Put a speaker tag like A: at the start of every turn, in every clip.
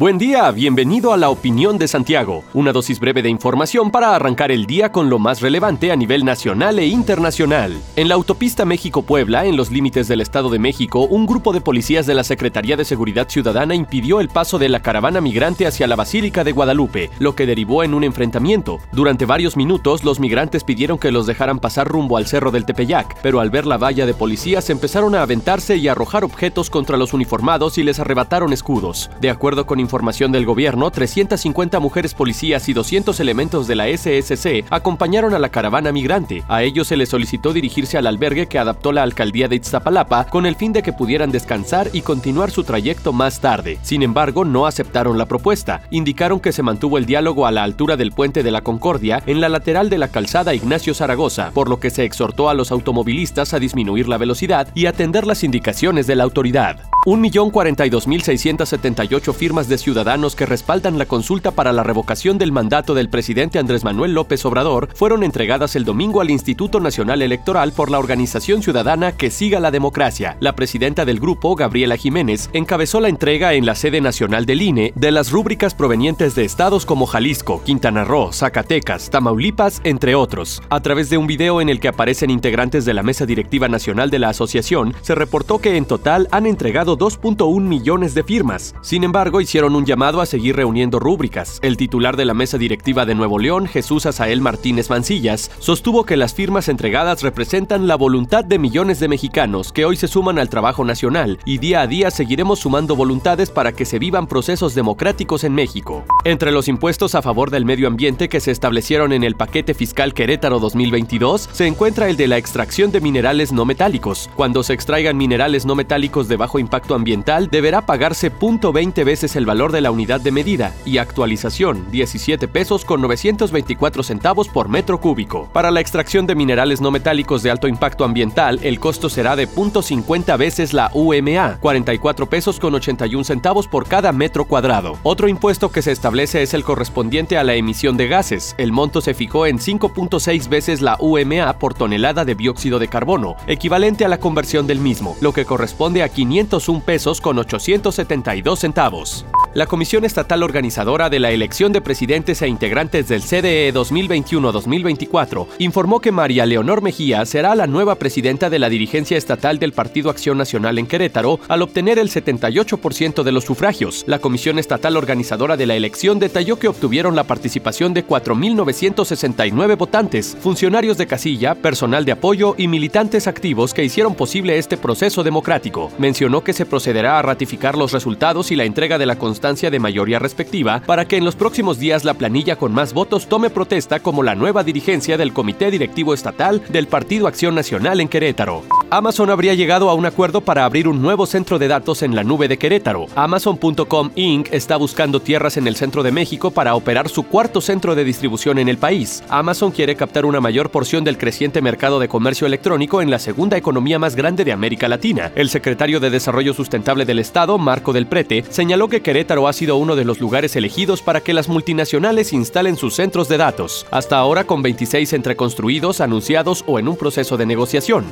A: Buen día, bienvenido a la opinión de Santiago, una dosis breve de información para arrancar el día con lo más relevante a nivel nacional e internacional. En la autopista México-Puebla, en los límites del Estado de México, un grupo de policías de la Secretaría de Seguridad Ciudadana impidió el paso de la caravana migrante hacia la Basílica de Guadalupe, lo que derivó en un enfrentamiento. Durante varios minutos, los migrantes pidieron que los dejaran pasar rumbo al Cerro del Tepeyac, pero al ver la valla de policías empezaron a aventarse y arrojar objetos contra los uniformados y les arrebataron escudos. De acuerdo con información del gobierno, 350 mujeres policías y 200 elementos de la SSC acompañaron a la caravana migrante. A ellos se les solicitó dirigirse al albergue que adaptó la alcaldía de Iztapalapa con el fin de que pudieran descansar y continuar su trayecto más tarde. Sin embargo, no aceptaron la propuesta. Indicaron que se mantuvo el diálogo a la altura del puente de la Concordia en la lateral de la calzada Ignacio Zaragoza, por lo que se exhortó a los automovilistas a disminuir la velocidad y atender las indicaciones de la autoridad. 1.042.678 firmas de ciudadanos que respaldan la consulta para la revocación del mandato del presidente Andrés Manuel López Obrador fueron entregadas el domingo al Instituto Nacional Electoral por la organización ciudadana Que Siga la Democracia. La presidenta del grupo, Gabriela Jiménez, encabezó la entrega en la sede nacional del INE de las rúbricas provenientes de estados como Jalisco, Quintana Roo, Zacatecas, Tamaulipas, entre otros. A través de un video en el que aparecen integrantes de la mesa directiva nacional de la asociación, se reportó que en total han entregado 2.1 millones de firmas. Sin embargo, hicieron un llamado a seguir reuniendo rúbricas. El titular de la mesa directiva de Nuevo León, Jesús Asael Martínez Mancillas, sostuvo que las firmas entregadas representan la voluntad de millones de mexicanos que hoy se suman al trabajo nacional y día a día seguiremos sumando voluntades para que se vivan procesos democráticos en México. Entre los impuestos a favor del medio ambiente que se establecieron en el paquete fiscal Querétaro 2022 se encuentra el de la extracción de minerales no metálicos. Cuando se extraigan minerales no metálicos de bajo impacto ambiental, deberá pagarse 0.20 veces el valor de la unidad de medida y actualización 17 pesos con 924 centavos por metro cúbico. Para la extracción de minerales no metálicos de alto impacto ambiental, el costo será de 0.50 veces la UMA, 44 pesos con 81 centavos por cada metro cuadrado. Otro impuesto que se establece es el correspondiente a la emisión de gases. El monto se fijó en 5.6 veces la UMA por tonelada de dióxido de carbono, equivalente a la conversión del mismo, lo que corresponde a 501 pesos con 872 centavos. La Comisión Estatal Organizadora de la Elección de Presidentes e Integrantes del CDE 2021-2024 informó que María Leonor Mejía será la nueva presidenta de la dirigencia estatal del Partido Acción Nacional en Querétaro al obtener el 78% de los sufragios. La Comisión Estatal Organizadora de la elección detalló que obtuvieron la participación de 4.969 votantes, funcionarios de casilla, personal de apoyo y militantes activos que hicieron posible este proceso democrático. Mencionó que se procederá a ratificar los resultados y la entrega de la de mayoría respectiva para que en los próximos días la planilla con más votos tome protesta como la nueva dirigencia del Comité Directivo Estatal del Partido Acción Nacional en Querétaro. Amazon habría llegado a un acuerdo para abrir un nuevo centro de datos en la nube de Querétaro. Amazon.com Inc. está buscando tierras en el centro de México para operar su cuarto centro de distribución en el país. Amazon quiere captar una mayor porción del creciente mercado de comercio electrónico en la segunda economía más grande de América Latina. El secretario de Desarrollo Sustentable del Estado, Marco del Prete, señaló que Querétaro ha sido uno de los lugares elegidos para que las multinacionales instalen sus centros de datos, hasta ahora con 26 entre construidos, anunciados o en un proceso de negociación.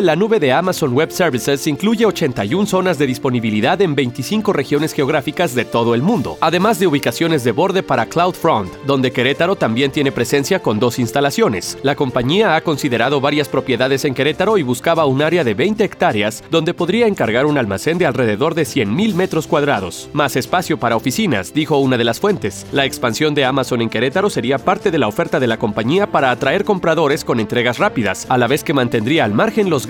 A: La nube de Amazon Web Services incluye 81 zonas de disponibilidad en 25 regiones geográficas de todo el mundo, además de ubicaciones de borde para CloudFront, donde Querétaro también tiene presencia con dos instalaciones. La compañía ha considerado varias propiedades en Querétaro y buscaba un área de 20 hectáreas donde podría encargar un almacén de alrededor de 100.000 metros cuadrados. Más espacio para oficinas, dijo una de las fuentes. La expansión de Amazon en Querétaro sería parte de la oferta de la compañía para atraer compradores con entregas rápidas, a la vez que mantendría al margen los